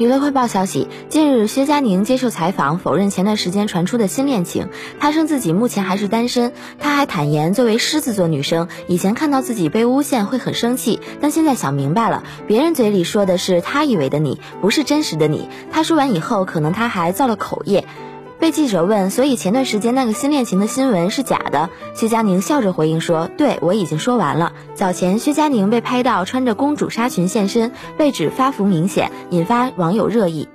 娱乐快报消息，近日薛佳凝接受采访，否认前段时间传出的新恋情。她称自己目前还是单身。她还坦言，作为狮子座女生，以前看到自己被诬陷会很生气，但现在想明白了，别人嘴里说的是她以为的你，不是真实的你。她说完以后，可能她还造了口业。被记者问，所以前段时间那个新恋情的新闻是假的？薛佳凝笑着回应说：“对我已经说完了。”早前薛佳凝被拍到穿着公主纱裙现身，被指发福明显，引发网友热议。